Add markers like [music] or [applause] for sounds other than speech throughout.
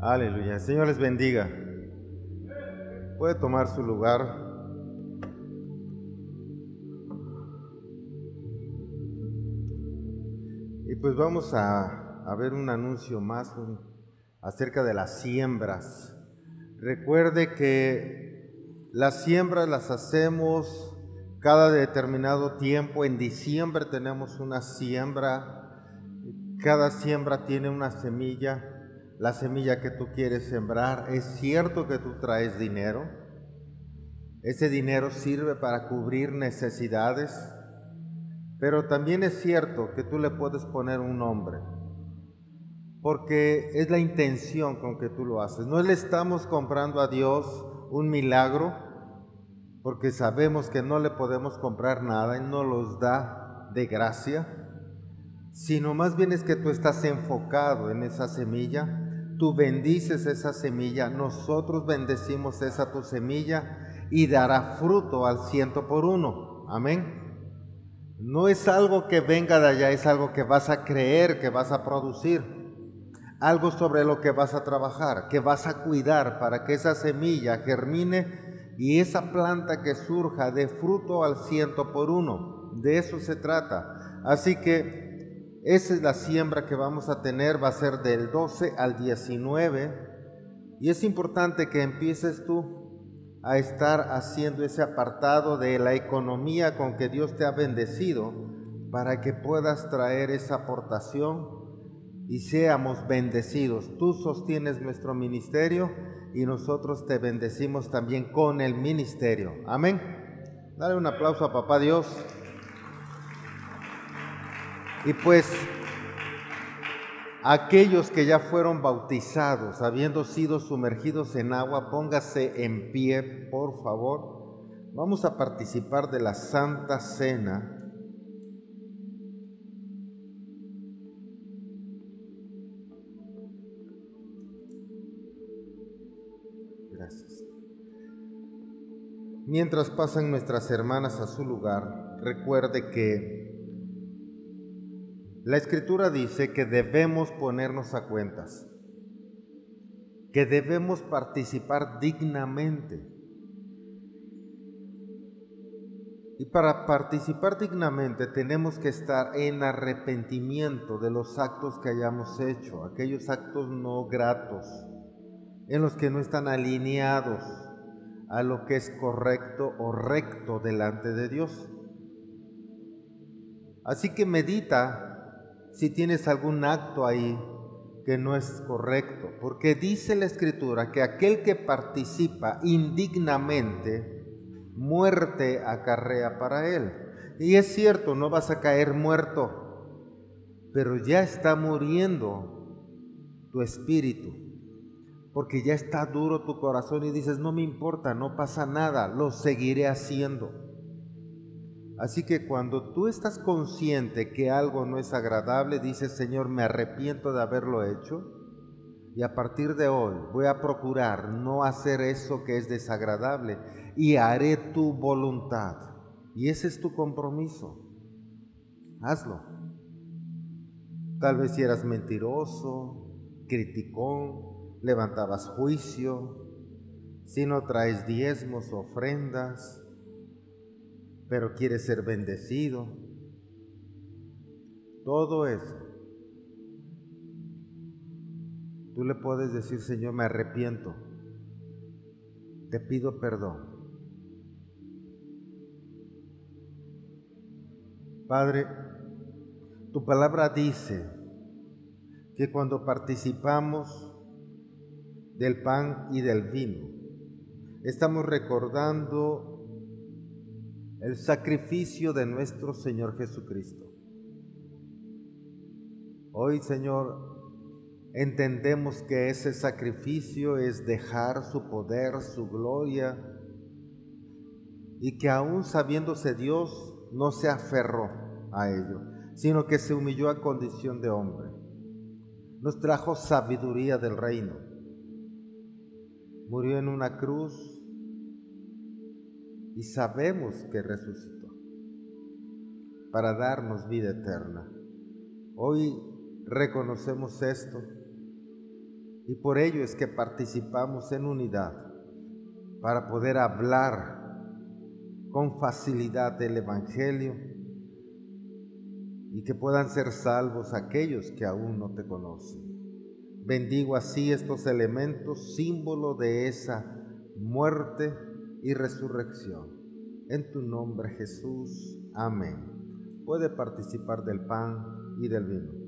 Aleluya. Señor les bendiga. Puede tomar su lugar. Y pues vamos a, ver un anuncio más acerca de las siembras. Recuerde que las siembras las hacemos cada determinado tiempo. En diciembre tenemos una siembra. Cada siembra tiene una semilla la semilla que tú quieres sembrar. Es cierto que tú traes dinero. Ese dinero sirve para cubrir necesidades. Pero también es cierto que tú le puedes poner un nombre. Porque es la intención con que tú lo haces. No le estamos comprando a Dios un milagro. Porque sabemos que no le podemos comprar nada y no los da de gracia sino más bien es que tú estás enfocado en esa semilla, tú bendices esa semilla, nosotros bendecimos esa tu semilla y dará fruto al ciento por uno. Amén. No es algo que venga de allá, es algo que vas a creer, que vas a producir, algo sobre lo que vas a trabajar, que vas a cuidar para que esa semilla germine y esa planta que surja de fruto al ciento por uno. De eso se trata. Así que esa es la siembra que vamos a tener, va a ser del 12 al 19. Y es importante que empieces tú a estar haciendo ese apartado de la economía con que Dios te ha bendecido para que puedas traer esa aportación y seamos bendecidos. Tú sostienes nuestro ministerio y nosotros te bendecimos también con el ministerio. Amén. Dale un aplauso a papá Dios. Y pues aquellos que ya fueron bautizados, habiendo sido sumergidos en agua, póngase en pie, por favor. Vamos a participar de la Santa Cena. Gracias. Mientras pasan nuestras hermanas a su lugar, recuerde que la escritura dice que debemos ponernos a cuentas, que debemos participar dignamente. Y para participar dignamente tenemos que estar en arrepentimiento de los actos que hayamos hecho, aquellos actos no gratos, en los que no están alineados a lo que es correcto o recto delante de Dios. Así que medita si tienes algún acto ahí que no es correcto, porque dice la escritura que aquel que participa indignamente, muerte acarrea para él. Y es cierto, no vas a caer muerto, pero ya está muriendo tu espíritu, porque ya está duro tu corazón y dices, no me importa, no pasa nada, lo seguiré haciendo. Así que cuando tú estás consciente que algo no es agradable, dices, Señor, me arrepiento de haberlo hecho y a partir de hoy voy a procurar no hacer eso que es desagradable y haré tu voluntad. Y ese es tu compromiso. Hazlo. Tal vez si eras mentiroso, criticón, levantabas juicio, si no traes diezmos, ofrendas, pero quieres ser bendecido. Todo eso. Tú le puedes decir, Señor, me arrepiento. Te pido perdón. Padre, tu palabra dice que cuando participamos del pan y del vino, estamos recordando el sacrificio de nuestro Señor Jesucristo. Hoy, Señor, entendemos que ese sacrificio es dejar su poder, su gloria, y que aún sabiéndose Dios, no se aferró a ello, sino que se humilló a condición de hombre. Nos trajo sabiduría del reino. Murió en una cruz y sabemos que resucitó para darnos vida eterna. Hoy reconocemos esto Y por ello es que participamos en unidad para poder hablar con facilidad del Evangelio y que puedan ser salvos aquellos que aún no te conocen. Bendigo así estos elementos, símbolo de esa muerte y resurrección. En tu nombre Jesús. Amén. Puede participar del pan y del vino.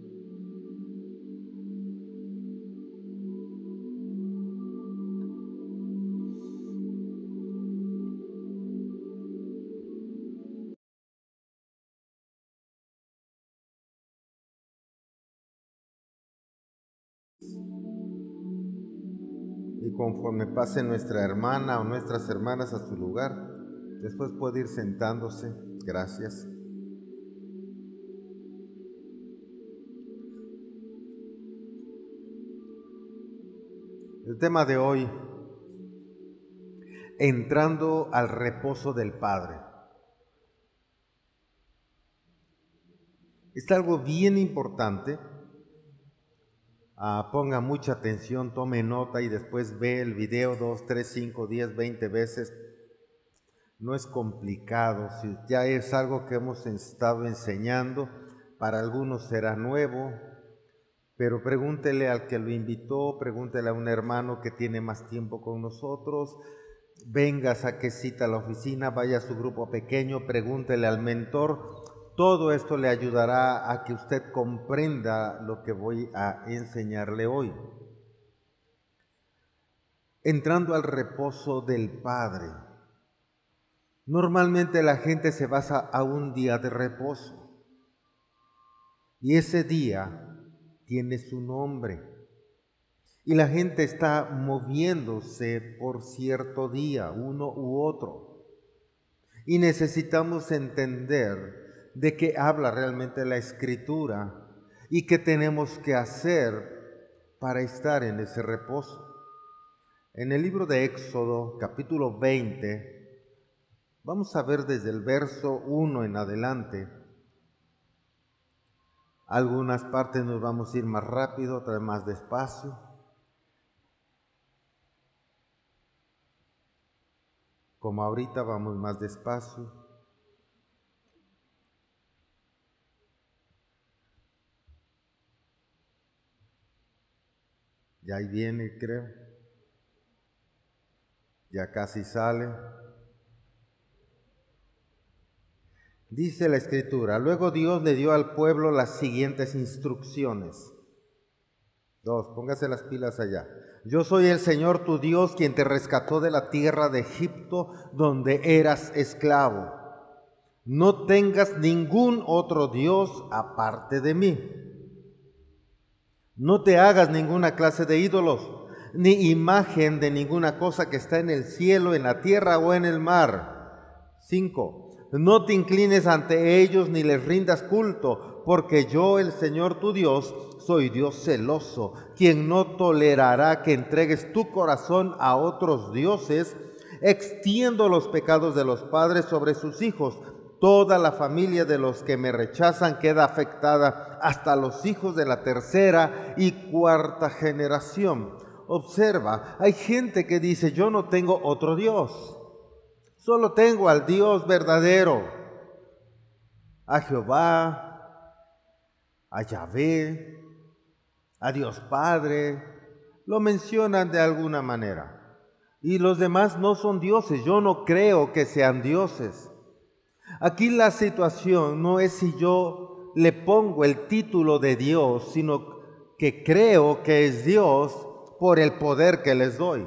Y conforme pase nuestra hermana o nuestras hermanas a su lugar, después puede ir sentándose. Gracias. El tema de hoy, entrando al reposo del Padre. Es algo bien importante Ah, ponga mucha atención, tome nota y después ve el video dos, tres, cinco, diez, veinte veces. No es complicado, ya es algo que hemos estado enseñando, para algunos será nuevo, pero pregúntele al que lo invitó, pregúntele a un hermano que tiene más tiempo con nosotros, venga, saque cita a la oficina, vaya a su grupo pequeño, pregúntele al mentor, todo esto le ayudará a que usted comprenda lo que voy a enseñarle hoy. Entrando al reposo del Padre. Normalmente la gente se basa a un día de reposo. Y ese día tiene su nombre. Y la gente está moviéndose por cierto día, uno u otro. Y necesitamos entender de qué habla realmente la escritura y qué tenemos que hacer para estar en ese reposo. En el libro de Éxodo, capítulo 20, vamos a ver desde el verso 1 en adelante. Algunas partes nos vamos a ir más rápido, otras más despacio. Como ahorita vamos más despacio. Ya ahí viene, creo. Ya casi sale. Dice la escritura, luego Dios le dio al pueblo las siguientes instrucciones. Dos, póngase las pilas allá. Yo soy el Señor tu Dios quien te rescató de la tierra de Egipto donde eras esclavo. No tengas ningún otro Dios aparte de mí. No te hagas ninguna clase de ídolos, ni imagen de ninguna cosa que está en el cielo, en la tierra o en el mar. 5. No te inclines ante ellos ni les rindas culto, porque yo, el Señor tu Dios, soy Dios celoso, quien no tolerará que entregues tu corazón a otros dioses. Extiendo los pecados de los padres sobre sus hijos Toda la familia de los que me rechazan queda afectada, hasta los hijos de la tercera y cuarta generación. Observa, hay gente que dice, yo no tengo otro Dios, solo tengo al Dios verdadero, a Jehová, a Yahvé, a Dios Padre, lo mencionan de alguna manera. Y los demás no son dioses, yo no creo que sean dioses. Aquí la situación no es si yo le pongo el título de Dios, sino que creo que es Dios por el poder que les doy.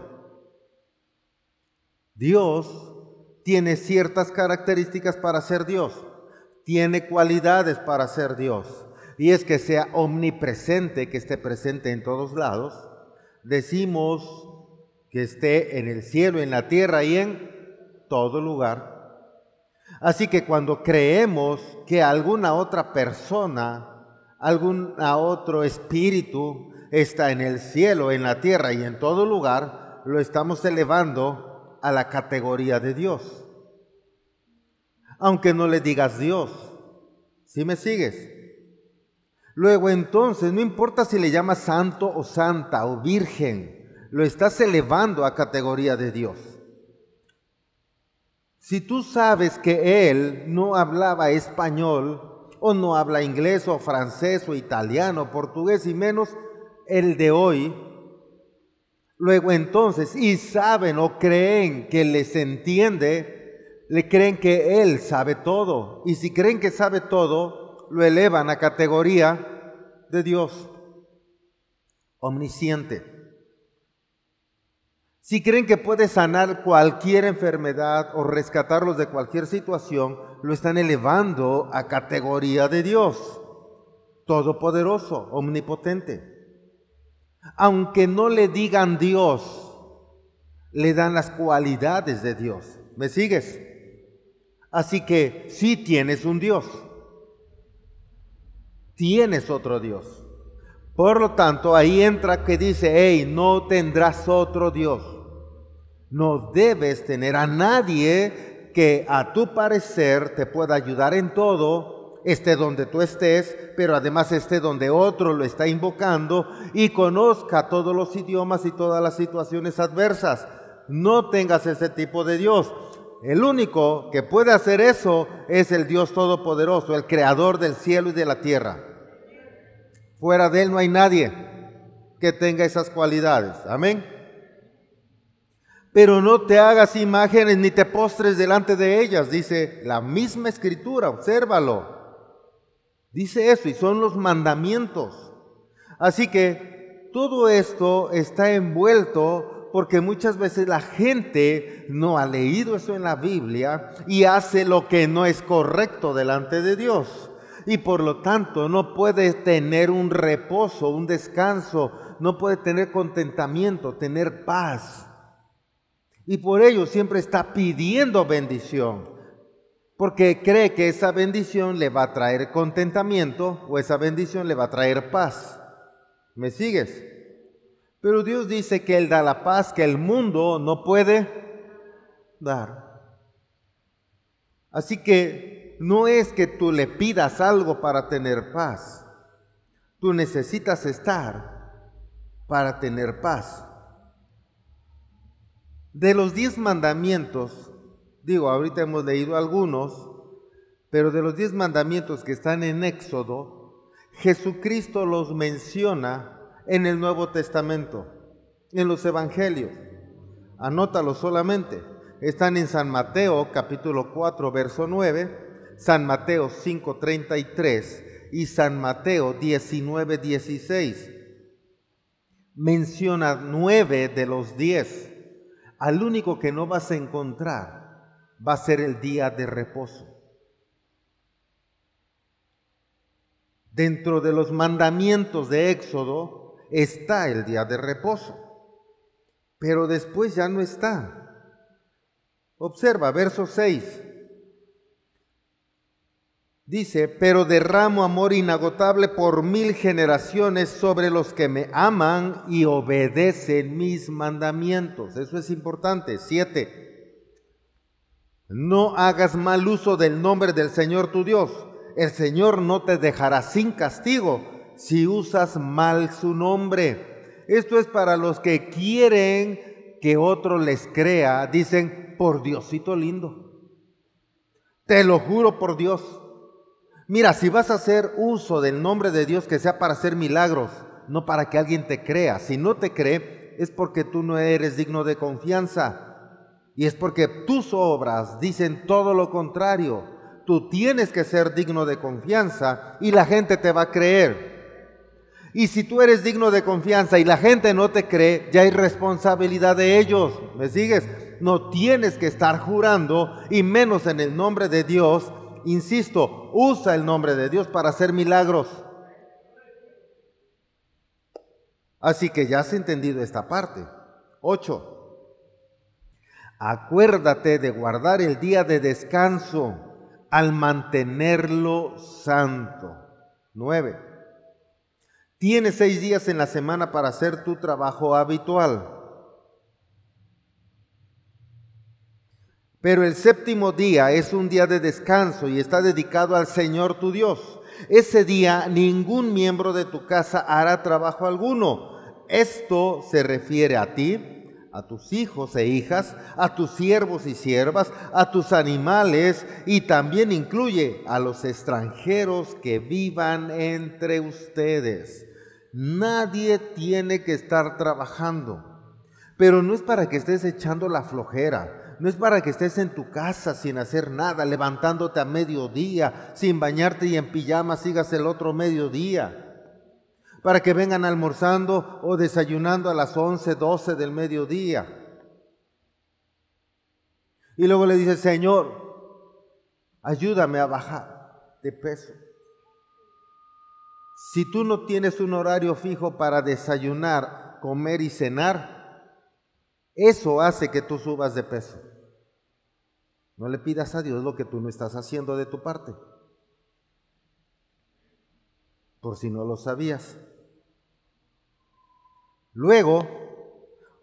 Dios tiene ciertas características para ser Dios, tiene cualidades para ser Dios, y es que sea omnipresente, que esté presente en todos lados. Decimos que esté en el cielo, en la tierra y en todo lugar. Así que cuando creemos que alguna otra persona, algún otro espíritu está en el cielo, en la tierra y en todo lugar, lo estamos elevando a la categoría de Dios. Aunque no le digas Dios, si me sigues? Luego entonces, no importa si le llamas santo o santa o virgen, lo estás elevando a categoría de Dios. Si tú sabes que él no hablaba español o no habla inglés o francés o italiano, portugués y menos el de hoy, luego entonces, y saben o creen que les entiende, le creen que él sabe todo. Y si creen que sabe todo, lo elevan a categoría de Dios omnisciente. Si creen que puede sanar cualquier enfermedad o rescatarlos de cualquier situación, lo están elevando a categoría de Dios, todopoderoso, omnipotente. Aunque no le digan Dios, le dan las cualidades de Dios. ¿Me sigues? Así que sí tienes un Dios tienes otro Dios. Por lo tanto, ahí entra que dice, hey, no tendrás otro Dios. No debes tener a nadie que a tu parecer te pueda ayudar en todo, esté donde tú estés, pero además esté donde otro lo está invocando y conozca todos los idiomas y todas las situaciones adversas. No tengas ese tipo de Dios. El único que puede hacer eso es el Dios Todopoderoso, el Creador del cielo y de la tierra. Fuera de Él no hay nadie que tenga esas cualidades. Amén. Pero no te hagas imágenes ni te postres delante de ellas, dice la misma escritura, obsérvalo. Dice eso y son los mandamientos. Así que todo esto está envuelto porque muchas veces la gente no ha leído eso en la Biblia y hace lo que no es correcto delante de Dios y por lo tanto no puede tener un reposo, un descanso, no puede tener contentamiento, tener paz. Y por ello siempre está pidiendo bendición, porque cree que esa bendición le va a traer contentamiento o esa bendición le va a traer paz. ¿Me sigues? Pero Dios dice que Él da la paz que el mundo no puede dar. Así que no es que tú le pidas algo para tener paz. Tú necesitas estar para tener paz. De los diez mandamientos, digo, ahorita hemos leído algunos, pero de los diez mandamientos que están en Éxodo, Jesucristo los menciona en el Nuevo Testamento, en los Evangelios. Anótalo solamente. Están en San Mateo capítulo 4, verso 9, San Mateo 5:33 y San Mateo 19:16. Menciona nueve de los diez. Al único que no vas a encontrar va a ser el día de reposo. Dentro de los mandamientos de Éxodo está el día de reposo, pero después ya no está. Observa, verso 6. Dice, pero derramo amor inagotable por mil generaciones sobre los que me aman y obedecen mis mandamientos. Eso es importante. Siete, no hagas mal uso del nombre del Señor tu Dios. El Señor no te dejará sin castigo si usas mal su nombre. Esto es para los que quieren que otro les crea. Dicen, por Diosito lindo. Te lo juro por Dios. Mira, si vas a hacer uso del nombre de Dios que sea para hacer milagros, no para que alguien te crea. Si no te cree, es porque tú no eres digno de confianza. Y es porque tus obras dicen todo lo contrario. Tú tienes que ser digno de confianza y la gente te va a creer. Y si tú eres digno de confianza y la gente no te cree, ya hay responsabilidad de ellos. ¿Me sigues? No tienes que estar jurando, y menos en el nombre de Dios, insisto, usa el nombre de Dios para hacer milagros. Así que ya has entendido esta parte. 8. Acuérdate de guardar el día de descanso al mantenerlo santo. 9. Tienes seis días en la semana para hacer tu trabajo habitual Pero el séptimo día es un día de descanso y está dedicado al Señor tu Dios. Ese día ningún miembro de tu casa hará trabajo alguno. Esto se refiere a ti, a tus hijos e hijas, a tus siervos y siervas, a tus animales y también incluye a los extranjeros que vivan entre ustedes. Nadie tiene que estar trabajando, pero no es para que estés echando la flojera, no es para que estés en tu casa sin hacer nada, levantándote a mediodía, sin bañarte y en pijama sigas el otro mediodía para que vengan almorzando o desayunando a las 11, 12 del mediodía. Y luego le dice, Señor, ayúdame a bajar de peso. Si tú no tienes un horario fijo para desayunar, comer y cenar, eso hace que tú subas de peso. No le pidas a Dios lo que tú no estás haciendo de tu parte. Por si no lo sabías. Luego,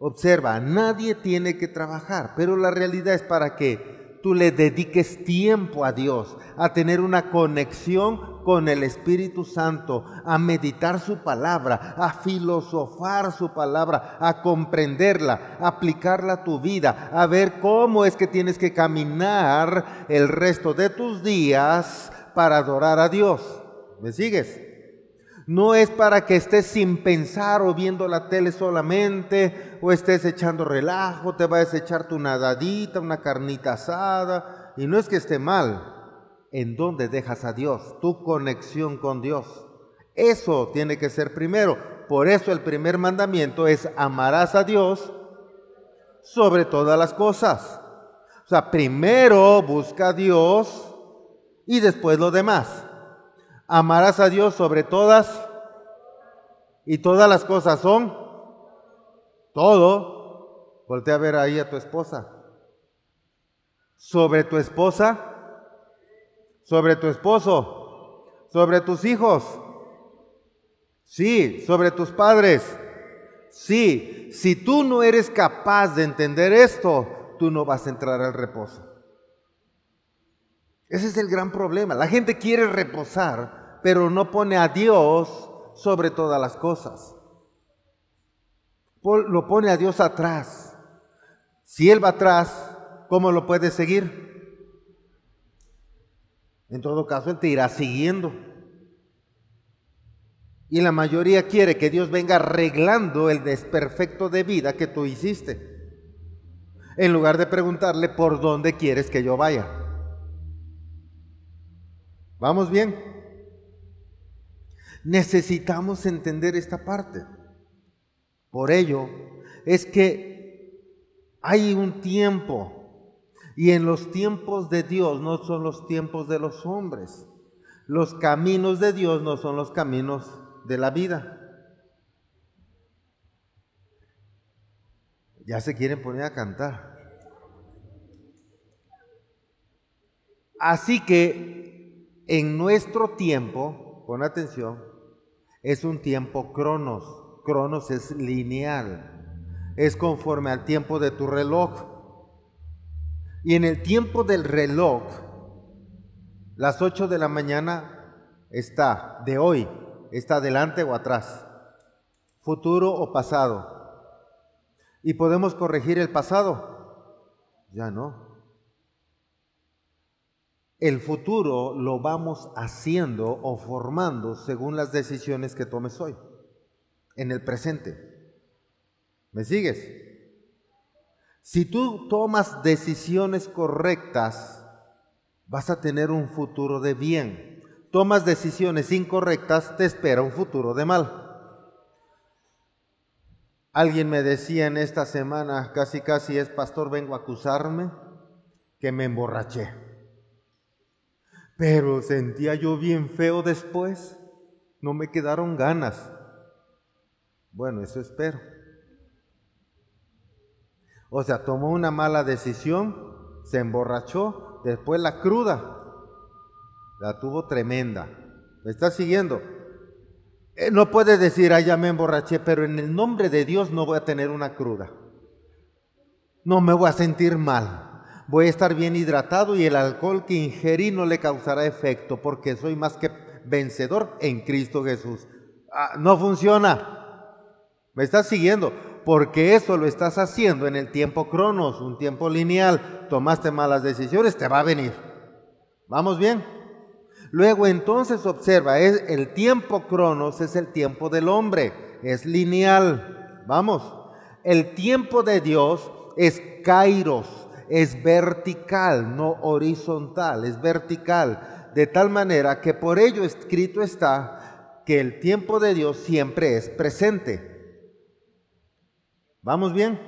observa, nadie tiene que trabajar, pero la realidad es para que tú le dediques tiempo a Dios, a tener una conexión con el Espíritu Santo, a meditar su palabra, a filosofar su palabra, a comprenderla, a aplicarla a tu vida, a ver cómo es que tienes que caminar el resto de tus días para adorar a Dios. ¿Me sigues? No es para que estés sin pensar o viendo la tele solamente, o estés echando relajo, te vayas a echar tu nadadita, una carnita asada. Y no es que esté mal. ¿En dónde dejas a Dios? Tu conexión con Dios. Eso tiene que ser primero. Por eso el primer mandamiento es amarás a Dios sobre todas las cosas. O sea, primero busca a Dios y después lo demás. Amarás a Dios sobre todas y todas las cosas son todo. Voltea a ver ahí a tu esposa. Sobre tu esposa, sobre tu esposo, sobre tus hijos. Sí, sobre tus padres. Sí, si tú no eres capaz de entender esto, tú no vas a entrar al reposo. Ese es el gran problema. La gente quiere reposar, pero no pone a Dios sobre todas las cosas. Lo pone a Dios atrás. Si Él va atrás, ¿cómo lo puedes seguir? En todo caso, Él te irá siguiendo. Y la mayoría quiere que Dios venga arreglando el desperfecto de vida que tú hiciste. En lugar de preguntarle por dónde quieres que yo vaya. ¿Vamos bien? Necesitamos entender esta parte. Por ello es que hay un tiempo y en los tiempos de Dios no son los tiempos de los hombres. Los caminos de Dios no son los caminos de la vida. Ya se quieren poner a cantar. Así que en nuestro tiempo, con atención, es un tiempo cronos. Cronos es lineal. Es conforme al tiempo de tu reloj. Y en el tiempo del reloj, las 8 de la mañana está de hoy, está adelante o atrás, futuro o pasado. ¿Y podemos corregir el pasado? Ya no. El futuro lo vamos haciendo o formando según las decisiones que tomes hoy, en el presente. ¿Me sigues? Si tú tomas decisiones correctas, vas a tener un futuro de bien. Tomas decisiones incorrectas, te espera un futuro de mal. Alguien me decía en esta semana, casi casi es, pastor, vengo a acusarme que me emborraché. Pero sentía yo bien feo después. No me quedaron ganas. Bueno, eso espero. O sea, tomó una mala decisión, se emborrachó, después la cruda. La tuvo tremenda. ¿Me está siguiendo? Eh, no puede decir, ah, ya me emborraché, pero en el nombre de Dios no voy a tener una cruda. No me voy a sentir mal voy a estar bien hidratado y el alcohol que ingerí no le causará efecto porque soy más que vencedor en Cristo Jesús. Ah, no funciona. ¿Me estás siguiendo? Porque eso lo estás haciendo en el tiempo cronos, un tiempo lineal. Tomaste malas decisiones, te va a venir. ¿Vamos bien? Luego entonces observa, es, el tiempo cronos es el tiempo del hombre, es lineal. Vamos, el tiempo de Dios es kairos, es vertical, no horizontal, es vertical. De tal manera que por ello escrito está que el tiempo de Dios siempre es presente. ¿Vamos bien?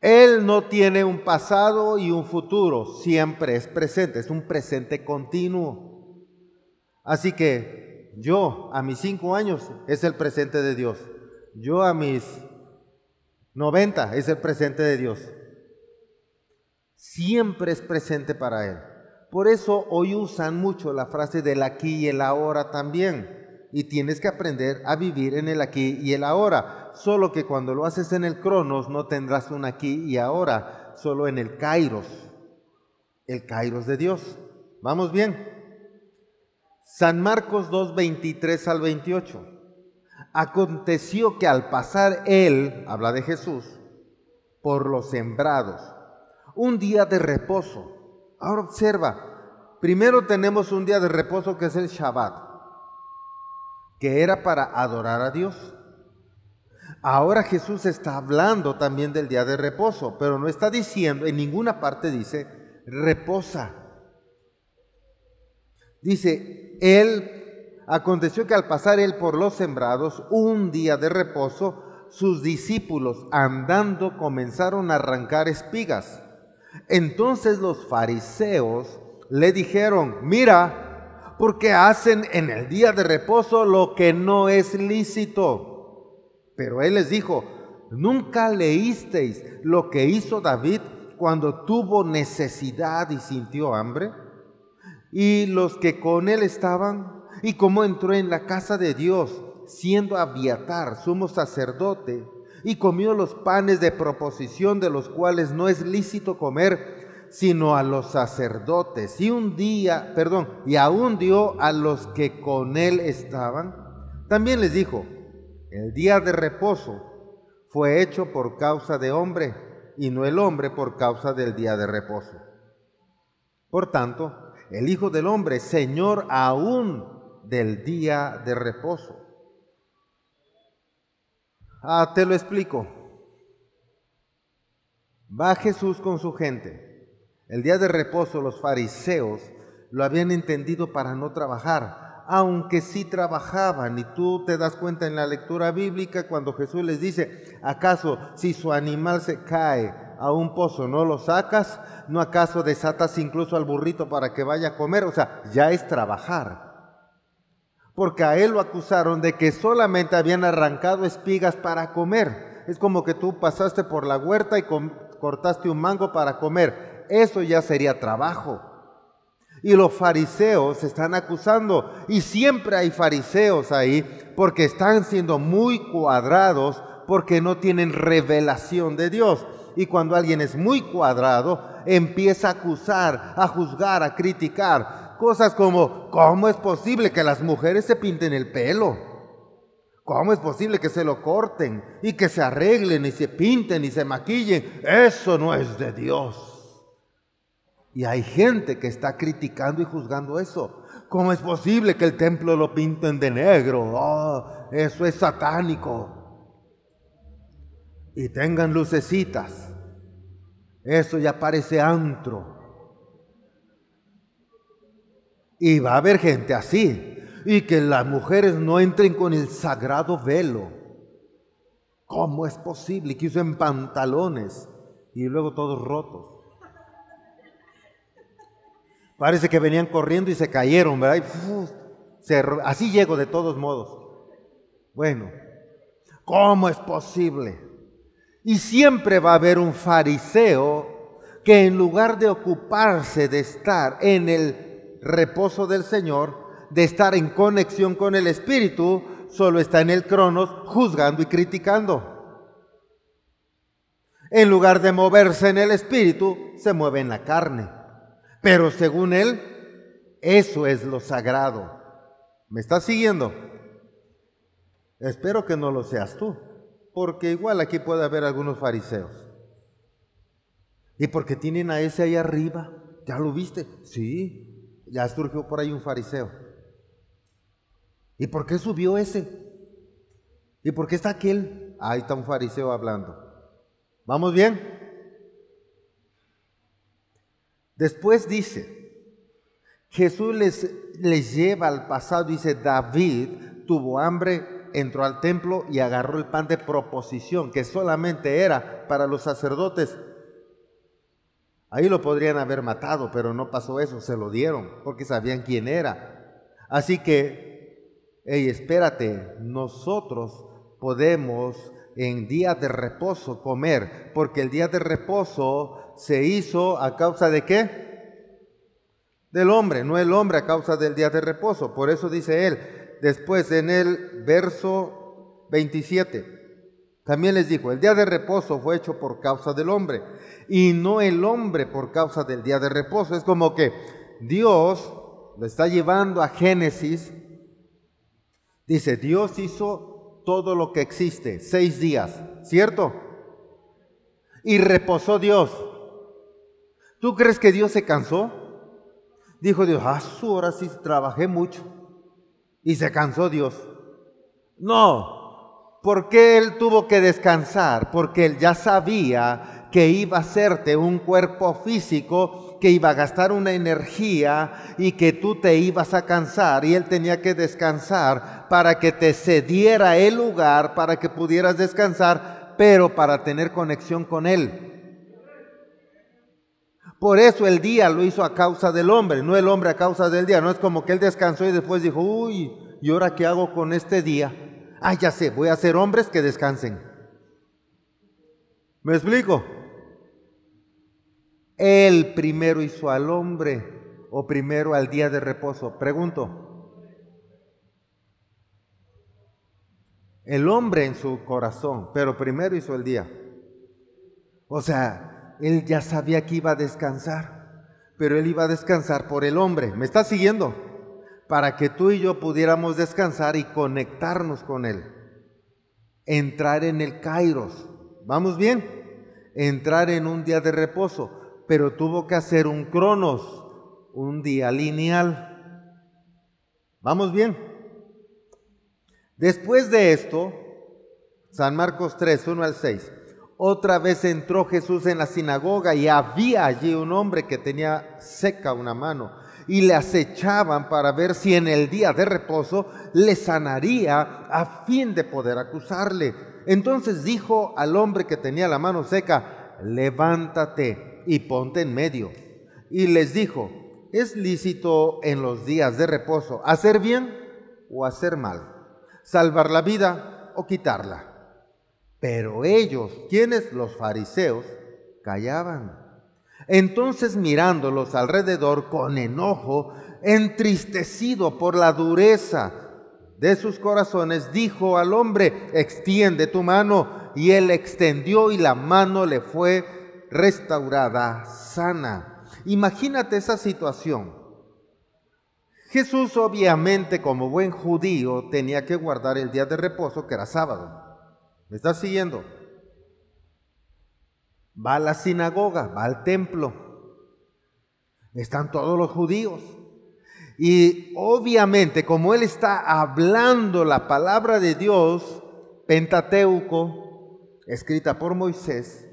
Él no tiene un pasado y un futuro, siempre es presente, es un presente continuo. Así que yo a mis cinco años es el presente de Dios. Yo a mis 90 es el presente de Dios. Siempre es presente para Él. Por eso hoy usan mucho la frase del aquí y el ahora también. Y tienes que aprender a vivir en el aquí y el ahora. Solo que cuando lo haces en el cronos no tendrás un aquí y ahora, solo en el kairos. El kairos de Dios. ¿Vamos bien? San Marcos 2, 23 al 28. Aconteció que al pasar él, habla de Jesús, por los sembrados, un día de reposo. Ahora observa, primero tenemos un día de reposo que es el Shabbat, que era para adorar a Dios. Ahora Jesús está hablando también del día de reposo, pero no está diciendo, en ninguna parte dice, reposa. Dice, Él Aconteció que al pasar él por los sembrados, un día de reposo, sus discípulos andando comenzaron a arrancar espigas. Entonces los fariseos le dijeron, mira, porque hacen en el día de reposo lo que no es lícito. Pero él les dijo, ¿nunca leísteis lo que hizo David cuando tuvo necesidad y sintió hambre? Y los que con él estaban y cómo entró en la casa de Dios, siendo Abiatar sumo sacerdote, y comió los panes de proposición de los cuales no es lícito comer, sino a los sacerdotes. Y un día, perdón, y aún dio a los que con él estaban. También les dijo, el día de reposo fue hecho por causa de hombre, y no el hombre por causa del día de reposo. Por tanto, el Hijo del Hombre, Señor aún del día de reposo. Ah, te lo explico. Va Jesús con su gente. El día de reposo los fariseos lo habían entendido para no trabajar, aunque sí trabajaban. Y tú te das cuenta en la lectura bíblica cuando Jesús les dice, ¿acaso si su animal se cae a un pozo no lo sacas? ¿No acaso desatas incluso al burrito para que vaya a comer? O sea, ya es trabajar porque a él lo acusaron de que solamente habían arrancado espigas para comer. Es como que tú pasaste por la huerta y cortaste un mango para comer. Eso ya sería trabajo. Y los fariseos se están acusando, y siempre hay fariseos ahí, porque están siendo muy cuadrados, porque no tienen revelación de Dios. Y cuando alguien es muy cuadrado, empieza a acusar, a juzgar, a criticar. Cosas como, ¿cómo es posible que las mujeres se pinten el pelo? ¿Cómo es posible que se lo corten y que se arreglen y se pinten y se maquillen? Eso no es de Dios. Y hay gente que está criticando y juzgando eso. ¿Cómo es posible que el templo lo pinten de negro? Oh, eso es satánico. Y tengan lucecitas. Eso ya parece antro. Y va a haber gente así. Y que las mujeres no entren con el sagrado velo. ¿Cómo es posible? Que usen pantalones y luego todos rotos. Parece que venían corriendo y se cayeron, ¿verdad? así llego de todos modos. Bueno, ¿cómo es posible? Y siempre va a haber un fariseo que en lugar de ocuparse de estar en el reposo del Señor, de estar en conexión con el Espíritu, solo está en el cronos juzgando y criticando. En lugar de moverse en el Espíritu, se mueve en la carne. Pero según él, eso es lo sagrado. ¿Me estás siguiendo? Espero que no lo seas tú, porque igual aquí puede haber algunos fariseos. ¿Y porque tienen a ese ahí arriba? ¿Ya lo viste? Sí, ya surgió por ahí un fariseo. ¿Y por qué subió ese? ¿Y por qué está aquel? Ahí está un fariseo hablando. ¿Vamos bien? Después dice, Jesús les, les lleva al pasado, dice, David tuvo hambre entró al templo y agarró el pan de proposición, que solamente era para los sacerdotes. Ahí lo podrían haber matado, pero no pasó eso, se lo dieron, porque sabían quién era. Así que, hey, espérate, nosotros podemos en día de reposo comer, porque el día de reposo se hizo a causa de qué? Del hombre, no el hombre a causa del día de reposo. Por eso dice él, después en el verso 27. También les dijo, el día de reposo fue hecho por causa del hombre y no el hombre por causa del día de reposo. Es como que Dios lo está llevando a Génesis. Dice, Dios hizo todo lo que existe, seis días, ¿cierto? Y reposó Dios. ¿Tú crees que Dios se cansó? Dijo Dios, ah, su hora sí trabajé mucho y se cansó Dios. No, porque Él tuvo que descansar, porque Él ya sabía que iba a hacerte un cuerpo físico, que iba a gastar una energía y que tú te ibas a cansar y Él tenía que descansar para que te cediera el lugar, para que pudieras descansar, pero para tener conexión con Él. Por eso el día lo hizo a causa del hombre, no el hombre a causa del día. No es como que él descansó y después dijo, uy, ¿y ahora qué hago con este día? Ah, ya sé, voy a hacer hombres que descansen. ¿Me explico? Él primero hizo al hombre o primero al día de reposo. Pregunto. El hombre en su corazón, pero primero hizo el día. O sea, él ya sabía que iba a descansar, pero él iba a descansar por el hombre. ¿Me está siguiendo? Para que tú y yo pudiéramos descansar y conectarnos con él. Entrar en el Kairos. ¿Vamos bien? Entrar en un día de reposo, pero tuvo que hacer un cronos, un día lineal. ¿Vamos bien? Después de esto, San Marcos 3, 1 al 6. Otra vez entró Jesús en la sinagoga y había allí un hombre que tenía seca una mano y le acechaban para ver si en el día de reposo le sanaría a fin de poder acusarle. Entonces dijo al hombre que tenía la mano seca, levántate y ponte en medio. Y les dijo, ¿es lícito en los días de reposo hacer bien o hacer mal? ¿Salvar la vida o quitarla? Pero ellos, quienes los fariseos, callaban. Entonces mirándolos alrededor con enojo, entristecido por la dureza de sus corazones, dijo al hombre, extiende tu mano. Y él extendió y la mano le fue restaurada, sana. Imagínate esa situación. Jesús obviamente como buen judío tenía que guardar el día de reposo que era sábado. ¿Me estás siguiendo? Va a la sinagoga, va al templo. Están todos los judíos. Y obviamente, como él está hablando la palabra de Dios, Pentateuco, escrita por Moisés,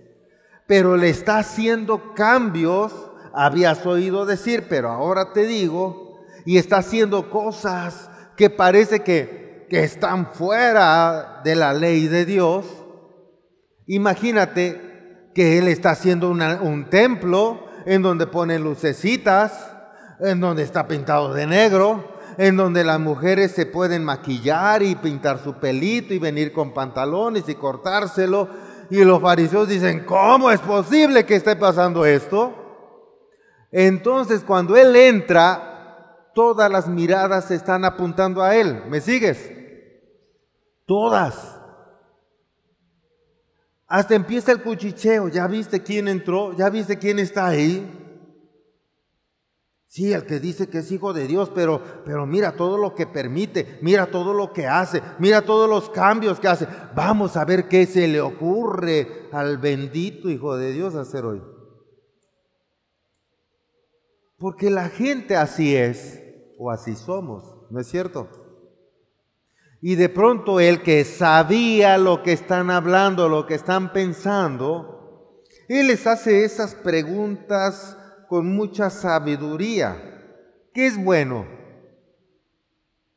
pero le está haciendo cambios, habías oído decir, pero ahora te digo, y está haciendo cosas que parece que que están fuera de la ley de Dios, imagínate que Él está haciendo un templo en donde pone lucecitas, en donde está pintado de negro, en donde las mujeres se pueden maquillar y pintar su pelito y venir con pantalones y cortárselo. Y los fariseos dicen, ¿cómo es posible que esté pasando esto? Entonces cuando Él entra, todas las miradas están apuntando a Él. ¿Me sigues? Todas. Hasta empieza el cuchicheo. ¿Ya viste quién entró? ¿Ya viste quién está ahí? Sí, el que dice que es hijo de Dios, pero, pero mira todo lo que permite, mira todo lo que hace, mira todos los cambios que hace. Vamos a ver qué se le ocurre al bendito hijo de Dios hacer hoy. Porque la gente así es, o así somos, ¿no es cierto? Y de pronto el que sabía lo que están hablando, lo que están pensando, él les hace esas preguntas con mucha sabiduría. ¿Qué es bueno?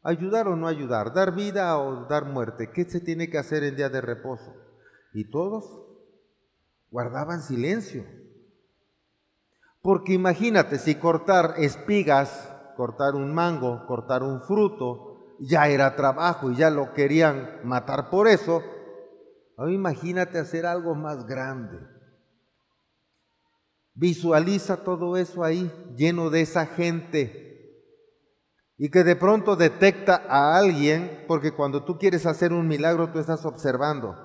¿Ayudar o no ayudar? ¿Dar vida o dar muerte? ¿Qué se tiene que hacer en día de reposo? Y todos guardaban silencio. Porque imagínate, si cortar espigas, cortar un mango, cortar un fruto, ya era trabajo y ya lo querían matar por eso, ahora imagínate hacer algo más grande. Visualiza todo eso ahí, lleno de esa gente. Y que de pronto detecta a alguien, porque cuando tú quieres hacer un milagro, tú estás observando,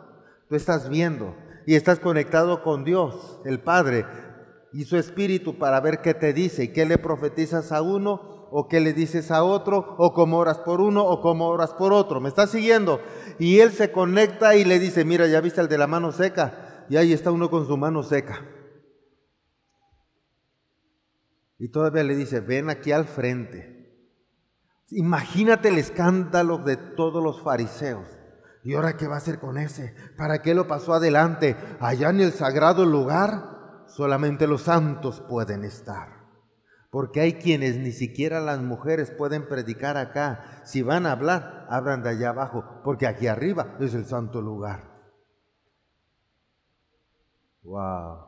tú estás viendo y estás conectado con Dios, el Padre, y su Espíritu para ver qué te dice y qué le profetizas a uno o qué le dices a otro, o cómo oras por uno o cómo oras por otro. ¿Me estás siguiendo? Y él se conecta y le dice, mira, ya viste el de la mano seca, y ahí está uno con su mano seca. Y todavía le dice, ven aquí al frente. Imagínate el escándalo de todos los fariseos. ¿Y ahora qué va a hacer con ese? ¿Para qué lo pasó adelante? Allá en el sagrado lugar solamente los santos pueden estar. Porque hay quienes ni siquiera las mujeres pueden predicar acá. Si van a hablar, hablan de allá abajo, porque aquí arriba es el santo lugar. Wow.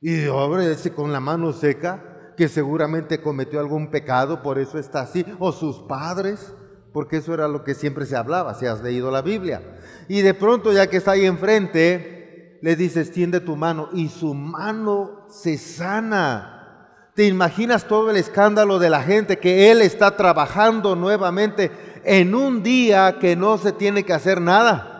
Y hombre, ese con la mano seca, que seguramente cometió algún pecado, por eso está así, o sus padres, porque eso era lo que siempre se hablaba, si has leído la Biblia. Y de pronto, ya que está ahí enfrente, le dice, extiende tu mano, y su mano se sana. ¿Te imaginas todo el escándalo de la gente que él está trabajando nuevamente en un día que no se tiene que hacer nada?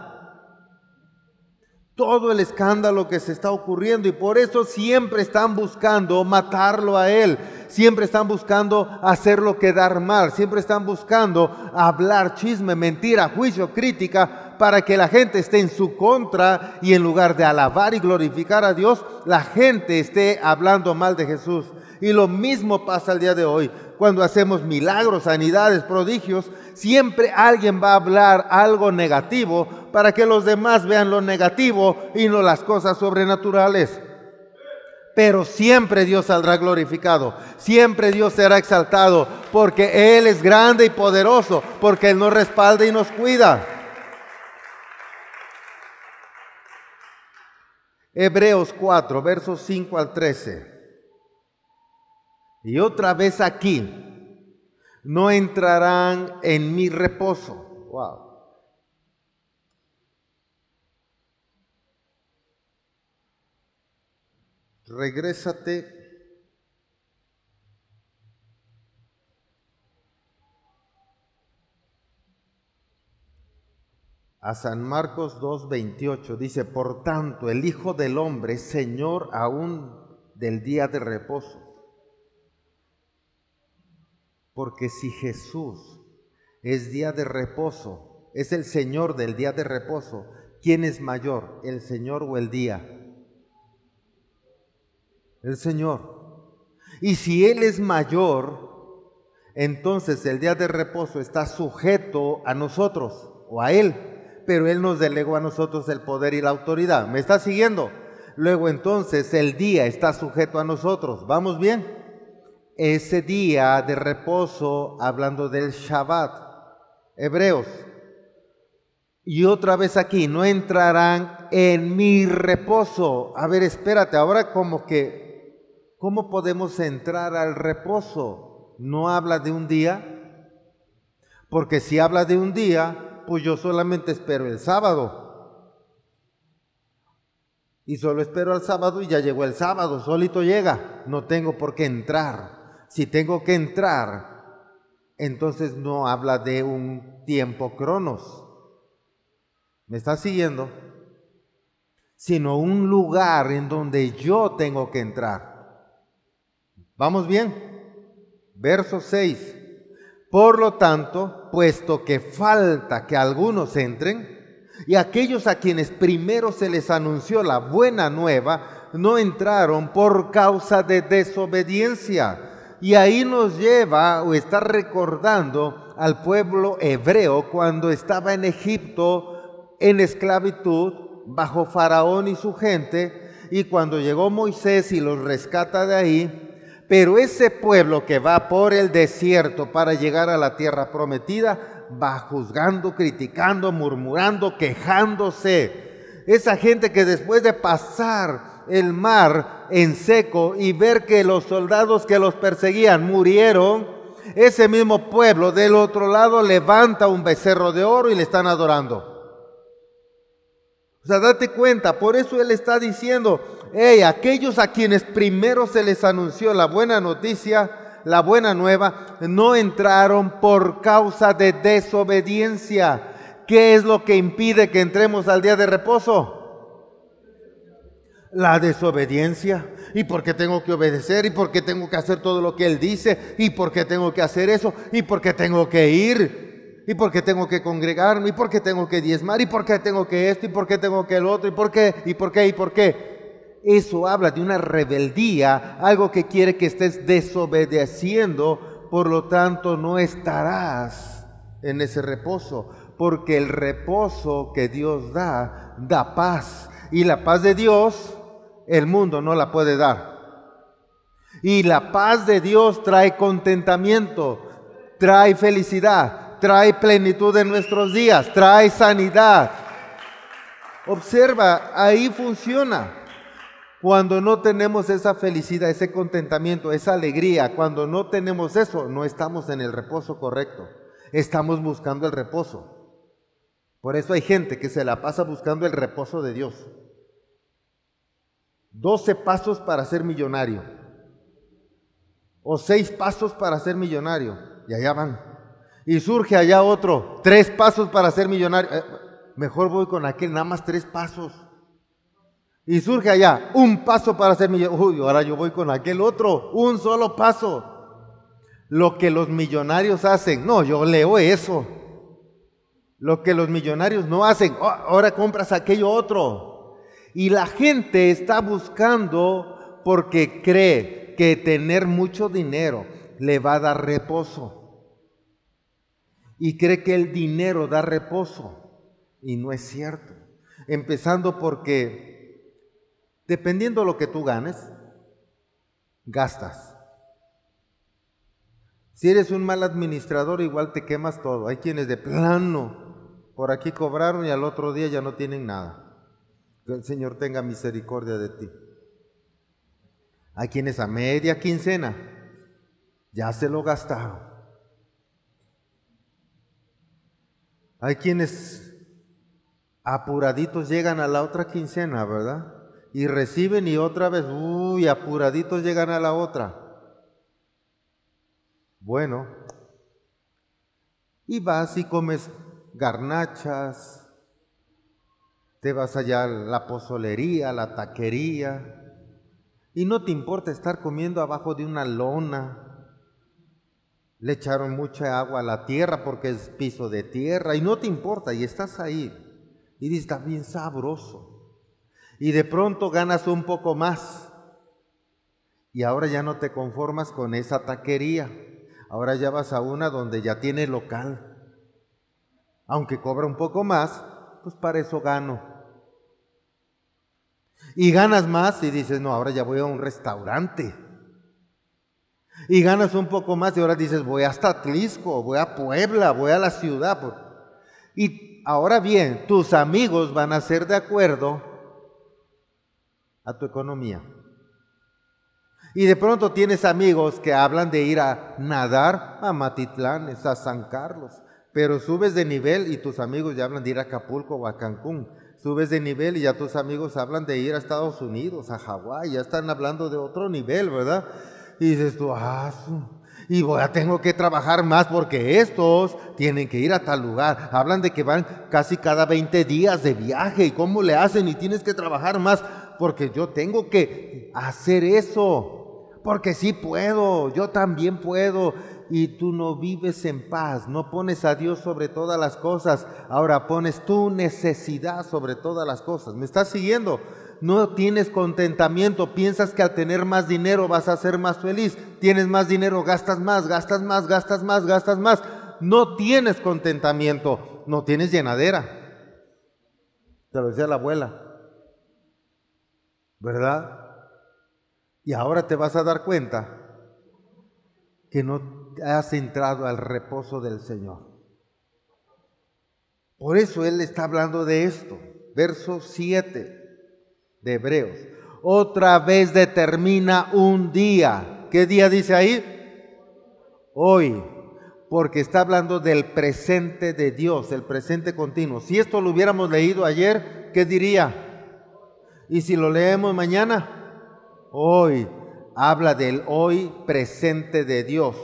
todo el escándalo que se está ocurriendo y por eso siempre están buscando matarlo a él, siempre están buscando hacerlo quedar mal, siempre están buscando hablar chisme, mentira, juicio, crítica para que la gente esté en su contra y en lugar de alabar y glorificar a Dios, la gente esté hablando mal de Jesús. Y lo mismo pasa el día de hoy. Cuando hacemos milagros, sanidades, prodigios, siempre alguien va a hablar algo negativo para que los demás vean lo negativo y no las cosas sobrenaturales. Pero siempre Dios saldrá glorificado, siempre Dios será exaltado, porque Él es grande y poderoso, porque Él nos respalda y nos cuida. Hebreos 4, versos 5 al 13. Y otra vez aquí, no entrarán en mi reposo. Wow. Regrésate a San Marcos 2.28. Dice, por tanto, el Hijo del Hombre es Señor aún del día de reposo. Porque si Jesús es día de reposo, es el Señor del día de reposo, ¿quién es mayor, el Señor o el día? El Señor. Y si Él es mayor, entonces el día de reposo está sujeto a nosotros o a Él, pero Él nos delegó a nosotros el poder y la autoridad. ¿Me está siguiendo? Luego entonces el día está sujeto a nosotros. ¿Vamos bien? ese día de reposo, hablando del Shabbat, hebreos. Y otra vez aquí, no entrarán en mi reposo. A ver, espérate, ahora como que, ¿cómo podemos entrar al reposo? ¿No habla de un día? Porque si habla de un día, pues yo solamente espero el sábado. Y solo espero al sábado y ya llegó el sábado, solito llega, no tengo por qué entrar si tengo que entrar, entonces no habla de un tiempo cronos. ¿Me está siguiendo? Sino un lugar en donde yo tengo que entrar. ¿Vamos bien? Verso 6. Por lo tanto, puesto que falta que algunos entren, y aquellos a quienes primero se les anunció la buena nueva, no entraron por causa de desobediencia. Y ahí nos lleva o está recordando al pueblo hebreo cuando estaba en Egipto en esclavitud bajo Faraón y su gente, y cuando llegó Moisés y los rescata de ahí, pero ese pueblo que va por el desierto para llegar a la tierra prometida, va juzgando, criticando, murmurando, quejándose. Esa gente que después de pasar el mar en seco y ver que los soldados que los perseguían murieron, ese mismo pueblo del otro lado levanta un becerro de oro y le están adorando. O sea, date cuenta, por eso él está diciendo, hey, aquellos a quienes primero se les anunció la buena noticia, la buena nueva, no entraron por causa de desobediencia. ¿Qué es lo que impide que entremos al día de reposo? La desobediencia. ¿Y por qué tengo que obedecer? ¿Y por qué tengo que hacer todo lo que Él dice? ¿Y por qué tengo que hacer eso? ¿Y por qué tengo que ir? ¿Y por qué tengo que congregarme? ¿Y por qué tengo que diezmar? ¿Y por qué tengo que esto? ¿Y por qué tengo que el otro? ¿Y por qué? ¿Y por qué? ¿Y por qué? Eso habla de una rebeldía, algo que quiere que estés desobedeciendo, por lo tanto no estarás en ese reposo, porque el reposo que Dios da, da paz. Y la paz de Dios, el mundo no la puede dar. Y la paz de Dios trae contentamiento, trae felicidad, trae plenitud en nuestros días, trae sanidad. Observa, ahí funciona. Cuando no tenemos esa felicidad, ese contentamiento, esa alegría, cuando no tenemos eso, no estamos en el reposo correcto. Estamos buscando el reposo. Por eso hay gente que se la pasa buscando el reposo de Dios. 12 pasos para ser millonario. O seis pasos para ser millonario. Y allá van y surge allá otro, tres pasos para ser millonario. Eh, mejor voy con aquel, nada más tres pasos. Y surge allá, un paso para ser millonario. Uy, ahora yo voy con aquel otro, un solo paso. Lo que los millonarios hacen, no, yo leo eso. Lo que los millonarios no hacen, oh, ahora compras aquello otro. Y la gente está buscando porque cree que tener mucho dinero le va a dar reposo y cree que el dinero da reposo. Y no es cierto. Empezando porque, dependiendo de lo que tú ganes, gastas. Si eres un mal administrador, igual te quemas todo. Hay quienes de plano, por aquí cobraron y al otro día ya no tienen nada. Que el Señor tenga misericordia de ti. Hay quienes a media quincena ya se lo gastaron. Hay quienes apuraditos llegan a la otra quincena, ¿verdad? Y reciben y otra vez, uy, apuraditos llegan a la otra. Bueno, y vas y comes garnachas, te vas allá a la pozolería, a la taquería, y no te importa estar comiendo abajo de una lona, le echaron mucha agua a la tierra porque es piso de tierra y no te importa y estás ahí. Y dices, está bien sabroso. Y de pronto ganas un poco más. Y ahora ya no te conformas con esa taquería. Ahora ya vas a una donde ya tiene local. Aunque cobra un poco más, pues para eso gano. Y ganas más y dices, no, ahora ya voy a un restaurante y ganas un poco más y ahora dices, voy hasta Atlisco, voy a Puebla, voy a la ciudad. Y ahora bien, tus amigos van a ser de acuerdo a tu economía. Y de pronto tienes amigos que hablan de ir a nadar a Matitlán, a San Carlos, pero subes de nivel y tus amigos ya hablan de ir a Acapulco o a Cancún. Subes de nivel y ya tus amigos hablan de ir a Estados Unidos, a Hawái, ya están hablando de otro nivel, ¿verdad? Y dices tú, ah, y voy a tengo que trabajar más porque estos tienen que ir a tal lugar. Hablan de que van casi cada 20 días de viaje y cómo le hacen y tienes que trabajar más porque yo tengo que hacer eso. porque sí puedo, yo también puedo, y tú no vives en paz, no pones a Dios sobre todas las cosas, ahora pones tu necesidad sobre todas las cosas. ¿Me estás siguiendo? No tienes contentamiento, piensas que al tener más dinero vas a ser más feliz, tienes más dinero, gastas más, gastas más, gastas más, gastas más, no tienes contentamiento, no tienes llenadera. Te lo decía la abuela, ¿verdad? Y ahora te vas a dar cuenta que no has entrado al reposo del Señor. Por eso Él está hablando de esto. Verso 7 de Hebreos. Otra vez determina un día. ¿Qué día dice ahí? Hoy. Porque está hablando del presente de Dios, el presente continuo. Si esto lo hubiéramos leído ayer, ¿qué diría? Y si lo leemos mañana, hoy habla del hoy presente de Dios,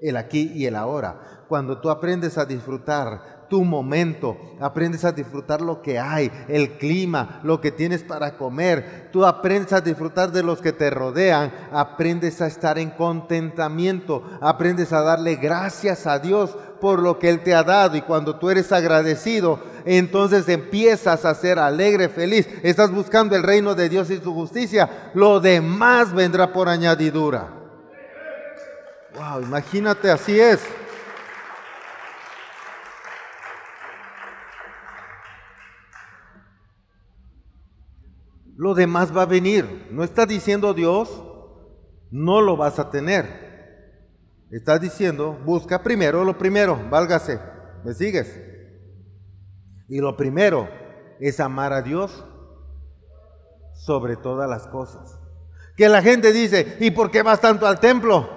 el aquí y el ahora. Cuando tú aprendes a disfrutar tu momento, aprendes a disfrutar lo que hay, el clima, lo que tienes para comer, tú aprendes a disfrutar de los que te rodean, aprendes a estar en contentamiento, aprendes a darle gracias a Dios por lo que Él te ha dado y cuando tú eres agradecido, entonces empiezas a ser alegre, feliz, estás buscando el reino de Dios y su justicia, lo demás vendrá por añadidura. Wow, imagínate, así es. lo demás va a venir. No está diciendo Dios, no lo vas a tener. Está diciendo, busca primero lo primero, válgase, ¿me sigues? Y lo primero es amar a Dios sobre todas las cosas. Que la gente dice, ¿y por qué vas tanto al templo?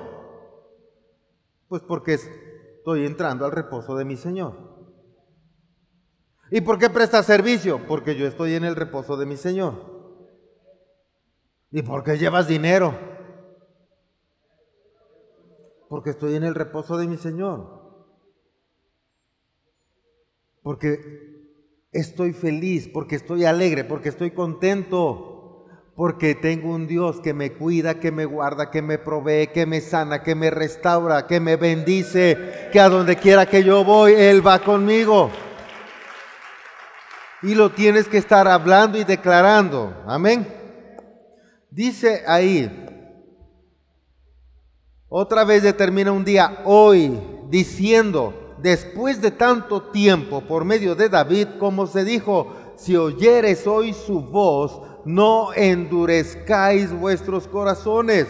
Pues porque estoy entrando al reposo de mi Señor. ¿Y por qué prestas servicio? Porque yo estoy en el reposo de mi Señor. ¿Y por qué llevas dinero? Porque estoy en el reposo de mi Señor. Porque estoy feliz, porque estoy alegre, porque estoy contento, porque tengo un Dios que me cuida, que me guarda, que me provee, que me sana, que me restaura, que me bendice, que a donde quiera que yo voy, Él va conmigo. Y lo tienes que estar hablando y declarando. Amén. Dice ahí, otra vez determina un día hoy, diciendo, después de tanto tiempo, por medio de David, como se dijo, si oyeres hoy su voz, no endurezcáis vuestros corazones,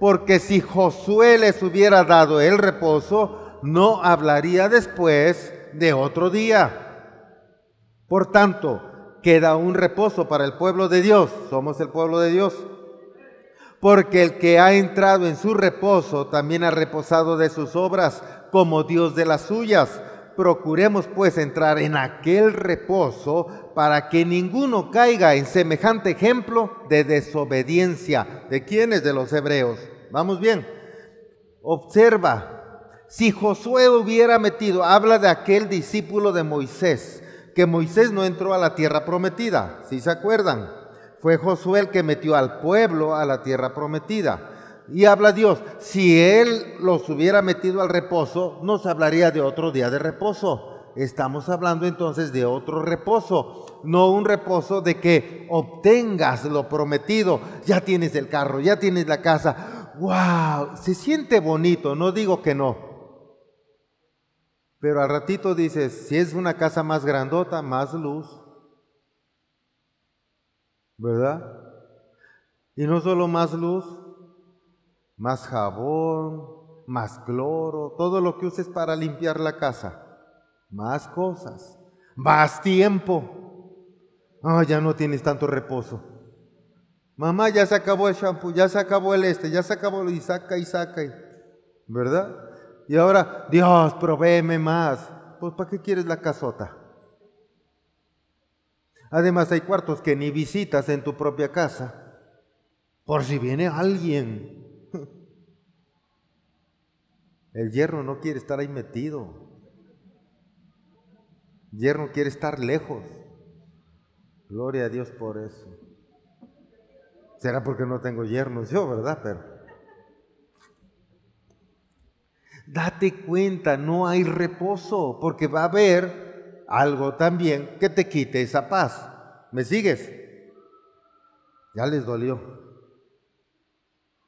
porque si Josué les hubiera dado el reposo, no hablaría después de otro día. Por tanto, queda un reposo para el pueblo de Dios. Somos el pueblo de Dios porque el que ha entrado en su reposo también ha reposado de sus obras, como Dios de las suyas. Procuremos pues entrar en aquel reposo para que ninguno caiga en semejante ejemplo de desobediencia. ¿De quiénes? De los hebreos. Vamos bien. Observa, si Josué hubiera metido, habla de aquel discípulo de Moisés, que Moisés no entró a la tierra prometida, si se acuerdan fue Josué el que metió al pueblo a la tierra prometida. Y habla Dios, si Él los hubiera metido al reposo, nos hablaría de otro día de reposo. Estamos hablando entonces de otro reposo, no un reposo de que obtengas lo prometido. Ya tienes el carro, ya tienes la casa. ¡Wow! Se siente bonito, no digo que no. Pero al ratito dices, si es una casa más grandota, más luz, ¿verdad? Y no solo más luz, más jabón, más cloro, todo lo que uses para limpiar la casa, más cosas, más tiempo. Ah, ya no tienes tanto reposo. Mamá, ya se acabó el shampoo, ya se acabó el este, ya se acabó y saca y saca, ¿verdad? Y ahora, Dios, provéeme más. Pues, ¿para qué quieres la casota? Además hay cuartos que ni visitas en tu propia casa, por si viene alguien. [laughs] El hierro no quiere estar ahí metido. El hierro quiere estar lejos. Gloria a Dios por eso. Será porque no tengo yernos yo, ¿verdad? Pero Date cuenta, no hay reposo, porque va a haber algo también que te quite esa paz. ¿Me sigues? Ya les dolió.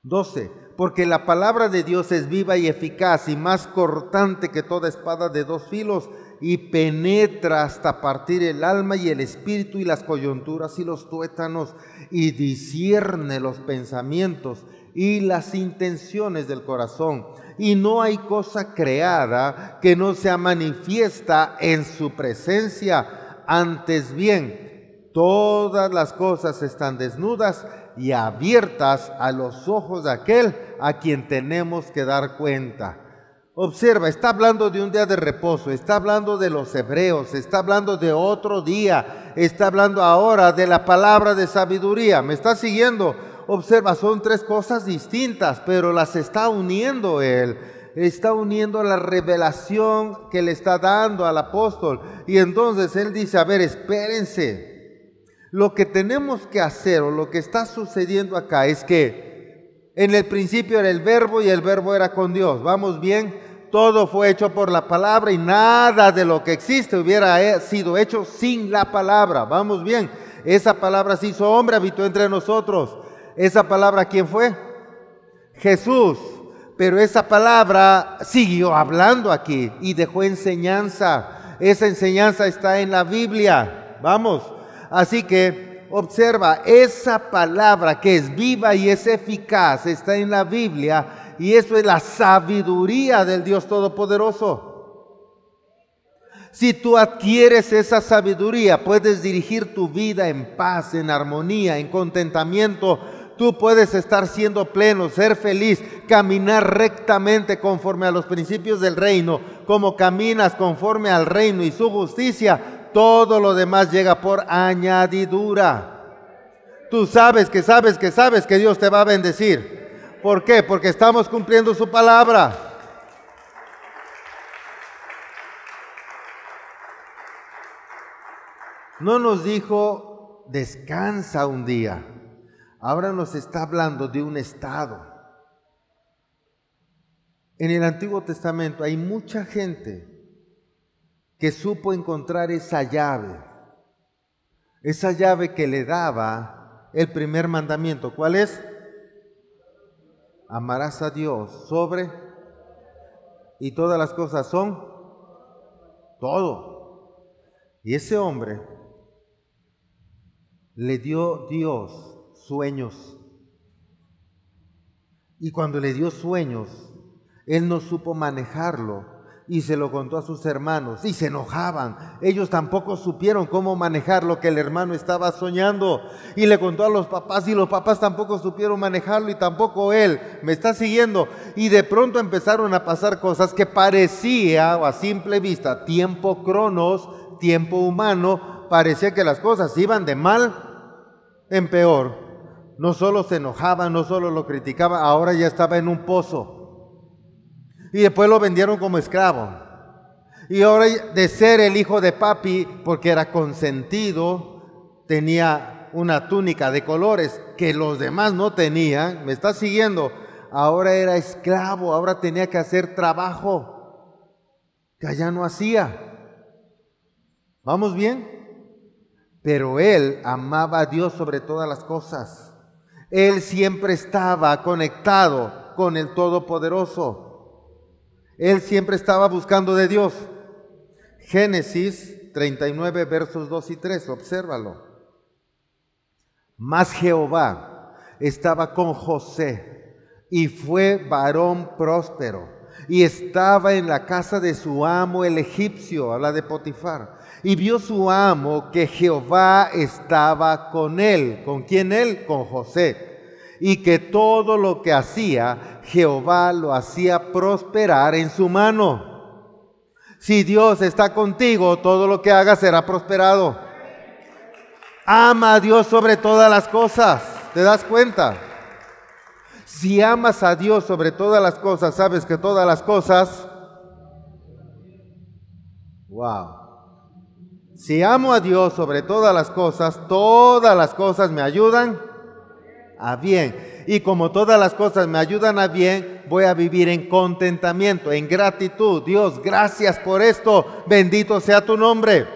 12. Porque la palabra de Dios es viva y eficaz y más cortante que toda espada de dos filos y penetra hasta partir el alma y el espíritu y las coyunturas y los tuétanos y discierne los pensamientos y las intenciones del corazón. Y no hay cosa creada que no sea manifiesta en su presencia. Antes bien, todas las cosas están desnudas y abiertas a los ojos de aquel a quien tenemos que dar cuenta. Observa, está hablando de un día de reposo, está hablando de los hebreos, está hablando de otro día, está hablando ahora de la palabra de sabiduría. ¿Me está siguiendo? Observa, son tres cosas distintas, pero las está uniendo él. Está uniendo la revelación que le está dando al apóstol. Y entonces él dice, a ver, espérense. Lo que tenemos que hacer o lo que está sucediendo acá es que en el principio era el verbo y el verbo era con Dios. ¿Vamos bien? todo fue hecho por la palabra y nada de lo que existe hubiera sido hecho sin la palabra. Vamos bien, esa palabra se hizo hombre, habitó entre nosotros. Esa palabra, ¿quién fue? Jesús. Pero esa palabra siguió hablando aquí y dejó enseñanza. Esa enseñanza está en la Biblia. Vamos. Así que observa, esa palabra que es viva y es eficaz está en la Biblia y eso es la sabiduría del Dios Todopoderoso. Si tú adquieres esa sabiduría, puedes dirigir tu vida en paz, en armonía, en contentamiento. Tú puedes estar siendo pleno, ser feliz, caminar rectamente conforme a los principios del reino, como caminas conforme al reino y su justicia. Todo lo demás llega por añadidura. Tú sabes que sabes que sabes que Dios te va a bendecir. ¿Por qué? Porque estamos cumpliendo su palabra. No nos dijo, descansa un día. Ahora nos está hablando de un estado. En el Antiguo Testamento hay mucha gente que supo encontrar esa llave, esa llave que le daba el primer mandamiento. ¿Cuál es? amarás a Dios sobre y todas las cosas son todo. Y ese hombre le dio Dios sueños. Y cuando le dio sueños, él no supo manejarlo y se lo contó a sus hermanos y se enojaban. Ellos tampoco supieron cómo manejar lo que el hermano estaba soñando y le contó a los papás y los papás tampoco supieron manejarlo y tampoco él. Me está siguiendo y de pronto empezaron a pasar cosas que parecía a simple vista tiempo cronos, tiempo humano, parecía que las cosas iban de mal en peor. No solo se enojaban, no solo lo criticaban, ahora ya estaba en un pozo y después lo vendieron como esclavo. Y ahora de ser el hijo de papi, porque era consentido, tenía una túnica de colores que los demás no tenían, me está siguiendo, ahora era esclavo, ahora tenía que hacer trabajo que allá no hacía. ¿Vamos bien? Pero él amaba a Dios sobre todas las cosas. Él siempre estaba conectado con el Todopoderoso. Él siempre estaba buscando de Dios. Génesis 39, versos 2 y 3, obsérvalo. Mas Jehová estaba con José y fue varón próspero y estaba en la casa de su amo el egipcio, habla de Potifar. Y vio su amo que Jehová estaba con él. ¿Con quién él? Con José y que todo lo que hacía, Jehová lo hacía prosperar en su mano. Si Dios está contigo, todo lo que hagas será prosperado. Ama a Dios sobre todas las cosas. ¿Te das cuenta? Si amas a Dios sobre todas las cosas, sabes que todas las cosas... Wow. Si amo a Dios sobre todas las cosas, todas las cosas me ayudan A bien. Y como todas las cosas me ayudan a bien, voy a vivir en contentamiento, en gratitud. Dios, gracias por esto. Bendito sea tu nombre.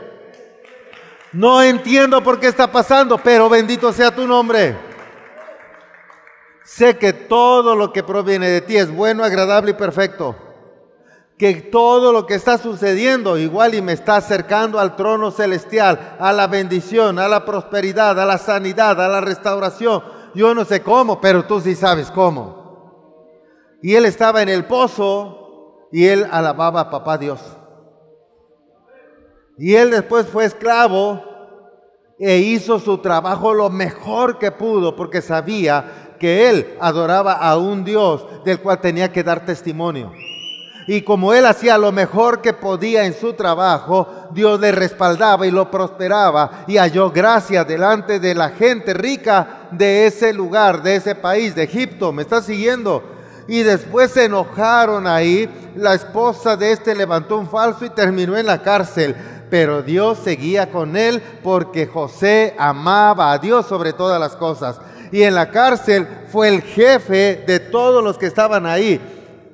No entiendo por qué está pasando, pero bendito sea tu nombre. Sé que todo lo que proviene de ti es bueno, agradable y perfecto que todo lo que está sucediendo igual y me está acercando al trono celestial, a la bendición, a la prosperidad, a la sanidad, a la restauración. Yo no sé cómo, pero tú sí sabes cómo. Y él estaba en el pozo y él alababa a papá Dios. Y él después fue esclavo e hizo su trabajo lo mejor que pudo porque sabía que él adoraba a un Dios del cual tenía que dar testimonio. Y como él hacía lo mejor que podía en su trabajo, Dios le respaldaba y lo prosperaba y halló gracia delante de la gente rica de ese lugar, de ese país, de Egipto. ¿Me está siguiendo? Y después se enojaron ahí. La esposa de este levantó un falso y terminó en la cárcel. Pero Dios seguía con él porque José amaba a Dios sobre todas las cosas. Y en la cárcel fue el jefe de todos los que estaban ahí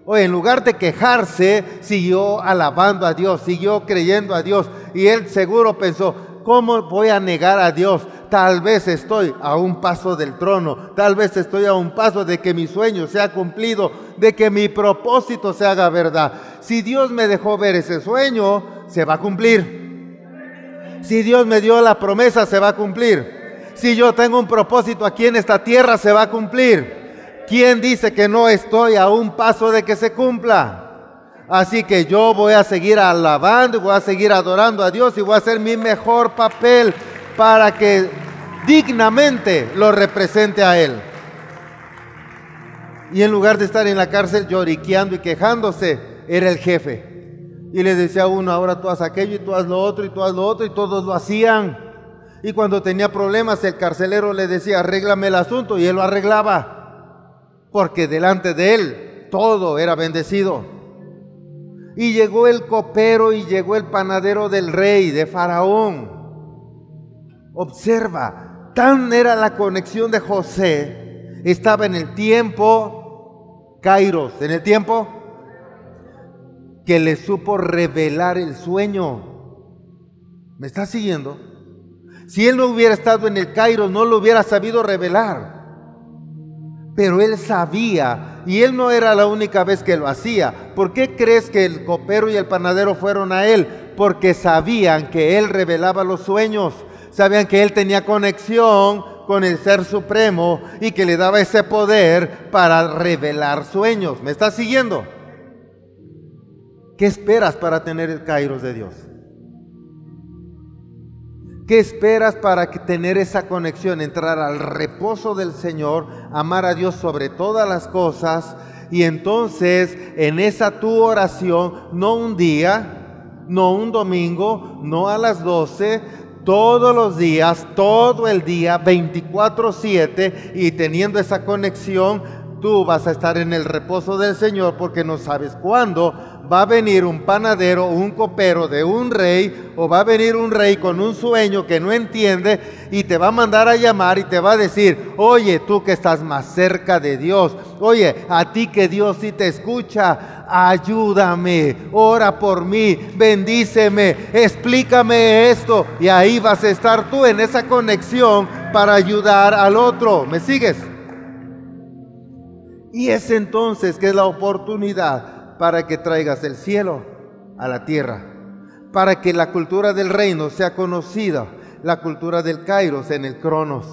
o en lugar de quejarse, siguió alabando a Dios, siguió creyendo a Dios. Y él seguro pensó, ¿cómo voy a negar a Dios? Tal vez estoy a un paso del trono, tal vez estoy a un paso de que mi sueño sea cumplido, de que mi propósito se haga verdad. Si Dios me dejó ver ese sueño, se va a cumplir. Si Dios me dio la promesa, se va a cumplir. Si yo tengo un propósito aquí en esta tierra, se va a cumplir. ¿Quién dice que no estoy a un paso de que se cumpla? Así que yo voy a seguir alabando y voy a seguir adorando a Dios y voy a hacer mi mejor papel para que dignamente lo represente a Él. Y en lugar de estar en la cárcel lloriqueando y quejándose, era el jefe. Y le decía a uno, ahora tú haz aquello y tú haz lo otro y tú haz lo otro y todos lo hacían. Y cuando tenía problemas el carcelero le decía, arréglame el asunto y él lo arreglaba porque delante de él todo era bendecido. Y llegó el copero y llegó el panadero del rey, de Faraón. Observa, tan era la conexión de José, estaba en el tiempo, Kairos, en el tiempo que le supo revelar el sueño. ¿Me está siguiendo? Si él no hubiera estado en el Kairos, no lo hubiera sabido revelar pero él sabía y él no era la única vez que lo hacía. ¿Por qué crees que el copero y el panadero fueron a él? Porque sabían que él revelaba los sueños, sabían que él tenía conexión con el Ser Supremo y que le daba ese poder para revelar sueños. ¿Me estás siguiendo? ¿Qué esperas para tener el Kairos de Dios? ¿Qué esperas para tener esa conexión, entrar al reposo del Señor, amar a Dios sobre todas las cosas? Y entonces en esa tu oración, no un día, no un domingo, no a las 12, todos los días, todo el día, 24/7, y teniendo esa conexión, tú vas a estar en el reposo del Señor porque no sabes cuándo va a venir un panadero, un copero de un rey, o va a venir un rey con un sueño que no entiende y te va a mandar a llamar y te va a decir, oye, tú que estás más cerca de Dios, oye, a ti que Dios sí te escucha, ayúdame, ora por mí, bendíceme, explícame esto. Y ahí vas a estar tú en esa conexión para ayudar al otro. ¿Me sigues? Y es entonces que es la oportunidad para que traigas el cielo a la tierra, para que la cultura del reino sea conocida, la cultura del Kairos en el Cronos.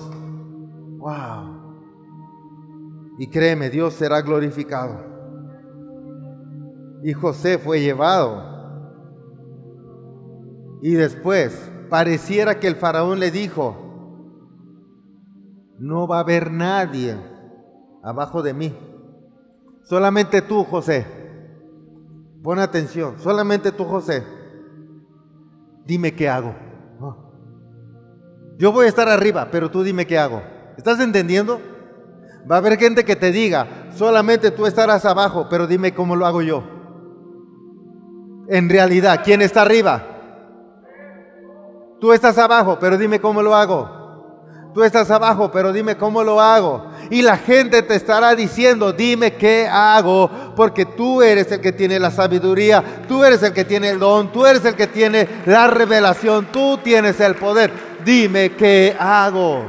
Wow. Y créeme, Dios será glorificado. Y José fue llevado. Y después pareciera que el faraón le dijo, no va a haber nadie abajo de mí. Solamente tú, José. Pon atención, solamente tú, José. Dime qué hago. Yo voy a estar arriba, pero tú dime qué hago. ¿Estás entendiendo? Va a haber gente que te diga, solamente tú estarás abajo, pero dime cómo lo hago yo. En realidad, ¿quién está arriba? Tú estás abajo, pero dime cómo lo hago. Tú estás abajo, pero dime cómo lo hago. Y la gente te estará diciendo, dime qué hago, porque tú eres el que tiene la sabiduría, tú eres el que tiene el don, tú eres el que tiene la revelación, tú tienes el poder. Dime qué hago.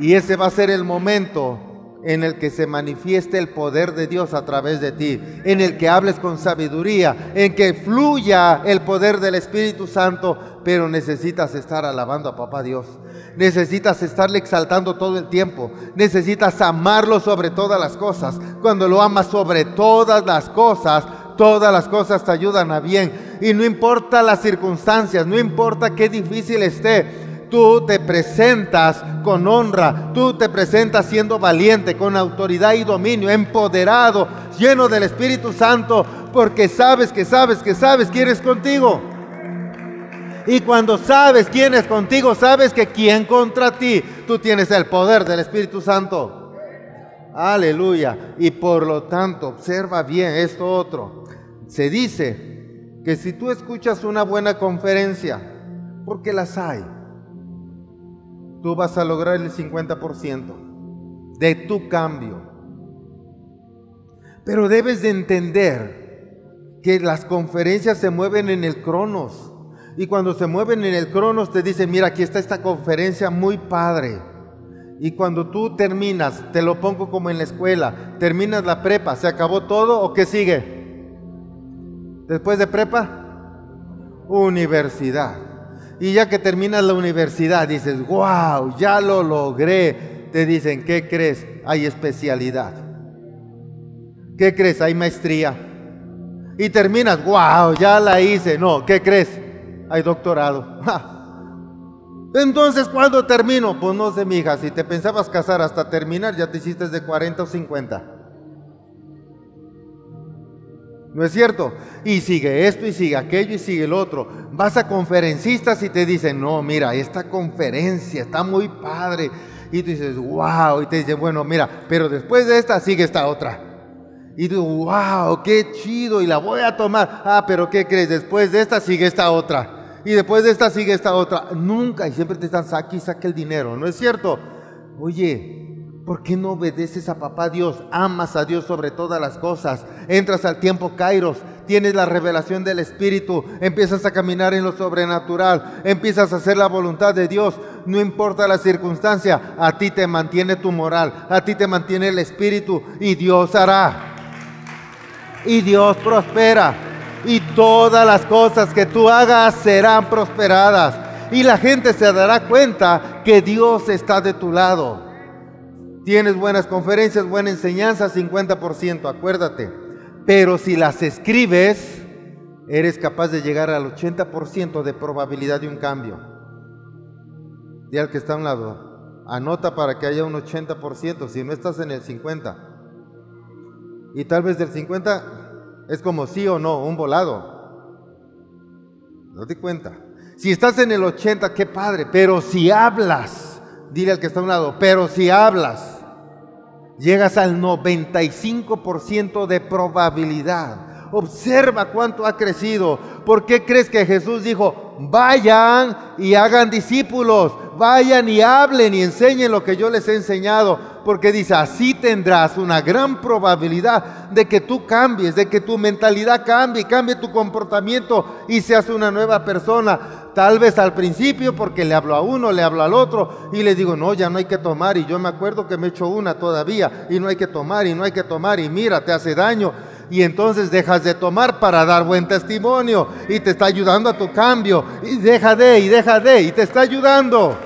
Y ese va a ser el momento en el que se manifieste el poder de Dios a través de ti, en el que hables con sabiduría, en que fluya el poder del Espíritu Santo, pero necesitas estar alabando a Papá Dios. Necesitas estarle exaltando todo el tiempo. Necesitas amarlo sobre todas las cosas. Cuando lo amas sobre todas las cosas, todas las cosas te ayudan a bien. Y no importa las circunstancias, no importa qué difícil esté, tú te presentas con honra, tú te presentas siendo valiente, con autoridad y dominio, empoderado, lleno del Espíritu Santo, porque sabes que sabes que sabes quién es contigo. Y cuando sabes quién es contigo, sabes que quién contra ti, tú tienes el poder del Espíritu Santo. Aleluya. Y por lo tanto, observa bien esto otro. Se dice que si tú escuchas una buena conferencia, porque las hay, tú vas a lograr el 50% de tu cambio. Pero debes de entender que las conferencias se mueven en el cronos. Y cuando se mueven en el cronos te dicen, mira, aquí está esta conferencia muy padre. Y cuando tú terminas, te lo pongo como en la escuela, terminas la prepa, ¿se acabó todo o qué sigue? Después de prepa, universidad. Y ya que terminas la universidad, dices, wow, ya lo logré. Te dicen, ¿qué crees? Hay especialidad. ¿Qué crees? Hay maestría. Y terminas, wow, ya la hice. No, ¿qué crees? Hay doctorado. Entonces, ¿cuándo termino? Pues no sé, mija, si te pensabas casar hasta terminar, ya te hiciste de 40 o 50. ¿No es cierto? Y sigue esto y sigue aquello y sigue el otro. Vas a conferencistas y te dicen, no, mira, esta conferencia está muy padre. Y tú dices, wow. Y te dicen, bueno, mira, pero después de esta sigue esta otra. Y tú, wow, qué chido. Y la voy a tomar. Ah, pero ¿qué crees? Después de esta sigue esta otra. Y después de esta sigue esta otra. Nunca. Y siempre te están, saque y saque el dinero. ¿No es cierto? Oye, ¿Por qué no obedeces a papá Dios? Amas a Dios sobre todas las cosas. Entras al tiempo Kairos, tienes la revelación del Espíritu, empiezas a caminar en lo sobrenatural, empiezas a hacer la voluntad de Dios. No importa la circunstancia, a ti te mantiene tu moral, a ti te mantiene el Espíritu y Dios hará. Y Dios prospera. Y todas las cosas que tú hagas serán prosperadas. Y la gente se dará cuenta que Dios está de tu lado. Tienes buenas conferencias, buena enseñanza, 50%, acuérdate. Pero si las escribes, eres capaz de llegar al 80% de probabilidad de un cambio. Di al que está a un lado, anota para que haya un 80%, si no estás en el 50%. Y tal vez del 50% es como sí o no, un volado. No te cuenta. Si estás en el 80, qué padre, pero si hablas, dile al que está a un lado, pero si hablas, llegas al 95% de probabilidad. Observa cuánto ha crecido. ¿Por qué crees que Jesús dijo, vayan y hagan discípulos? Vayan y hablen y enseñen lo que yo les he enseñado. Porque dice, así tendrás una gran probabilidad de que tú cambies, de que tu mentalidad cambie, cambie tu comportamiento y seas una nueva persona. Tal vez al principio porque le hablo a uno, le hablo al otro y le digo, no, ya no hay que tomar. Y yo me acuerdo que me echo una todavía y no hay que tomar y no hay que tomar y mira, te hace daño. Y entonces dejas de tomar para dar buen testimonio y te está ayudando a tu cambio. Y deja de y deja de y te está ayudando.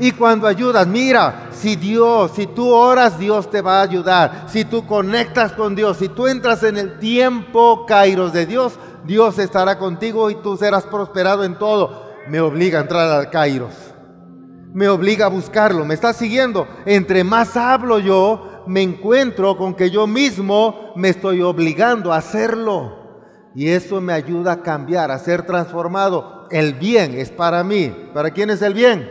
Y cuando ayudas, mira, si Dios, si tú oras, Dios te va a ayudar. Si tú conectas con Dios, si tú entras en el tiempo kairos de Dios, Dios estará contigo y tú serás prosperado en todo. Me obliga a entrar al Kairos. Me obliga a buscarlo. Me está siguiendo. Entre más hablo yo, me encuentro con que yo mismo me estoy obligando a hacerlo. Y eso me ayuda a cambiar, a ser transformado. El bien es para mí. ¿Para quién es el bien?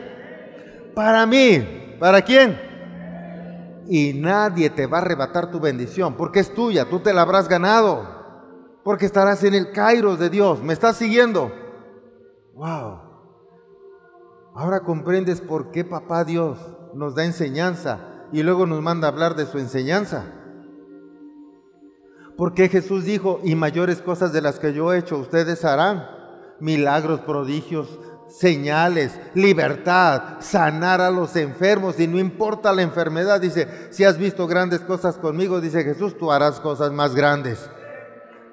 Para mí. ¿Para quién? Y nadie te va a arrebatar tu bendición porque es tuya. Tú te la habrás ganado porque estarás en el Kairos de Dios. ¿Me estás siguiendo? Wow. Ahora comprendes por qué papá Dios nos da enseñanza y luego nos manda hablar de su enseñanza. Porque Jesús dijo, y mayores cosas de las que yo he hecho, ustedes harán milagros, prodigios, señales, libertad, sanar a los enfermos y no importa la enfermedad. Dice, si has visto grandes cosas conmigo, dice Jesús, tú harás cosas más grandes.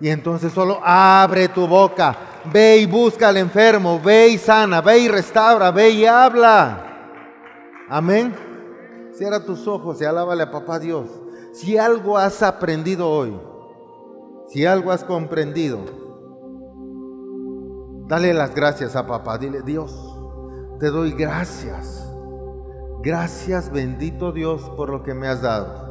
Y entonces solo abre tu boca, ve y busca al enfermo, ve y sana, ve y restaura, ve y habla. Amén. Cierra tus ojos y alábale a papá Dios. Si algo has aprendido hoy, si algo has comprendido, dale las gracias a papá. Dile, Dios, te doy gracias. Gracias bendito Dios por lo que me has dado.